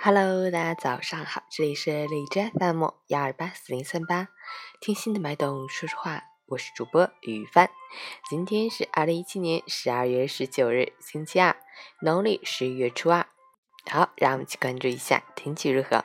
Hello，大家早上好，这里是荔枝 FM 幺二八四零三八，听心的脉动说说话，我是主播雨帆。今天是二零一七年十二月十九日，星期二，农历十一月初二。好，让我们去关注一下天气如何。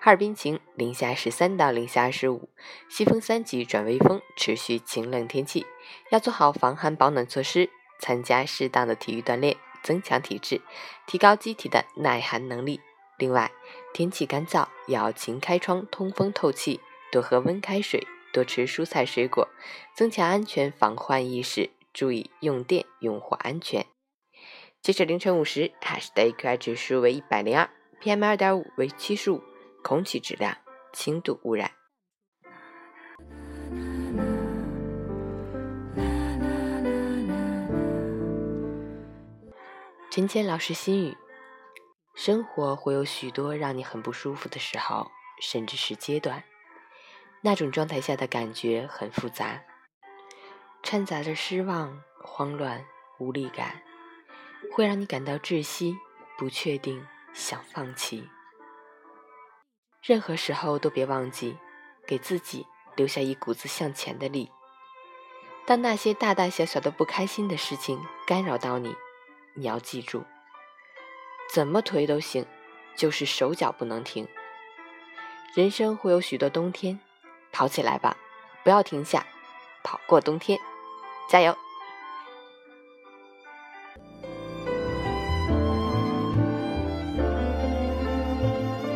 哈尔滨晴，零下十三到零下二十五，西风三级转微风，持续晴冷天气，要做好防寒保暖措施，参加适当的体育锻炼，增强体质，提高机体的耐寒能力。另外，天气干燥，要勤开窗通风透气，多喝温开水，多吃蔬菜水果，增强安全防患意识，注意用电用火安全。截至凌晨五时，海市的 AQI 指数为一百零二，PM 二点五为七十五，空气质量轻度污染。陈谦老师心语。生活会有许多让你很不舒服的时候，甚至是阶段。那种状态下的感觉很复杂，掺杂着失望、慌乱、无力感，会让你感到窒息、不确定、想放弃。任何时候都别忘记，给自己留下一股子向前的力。当那些大大小小的不开心的事情干扰到你，你要记住。怎么推都行就是手脚不能停。人生会有许多冬天跑起来吧不要停下跑过冬天加油！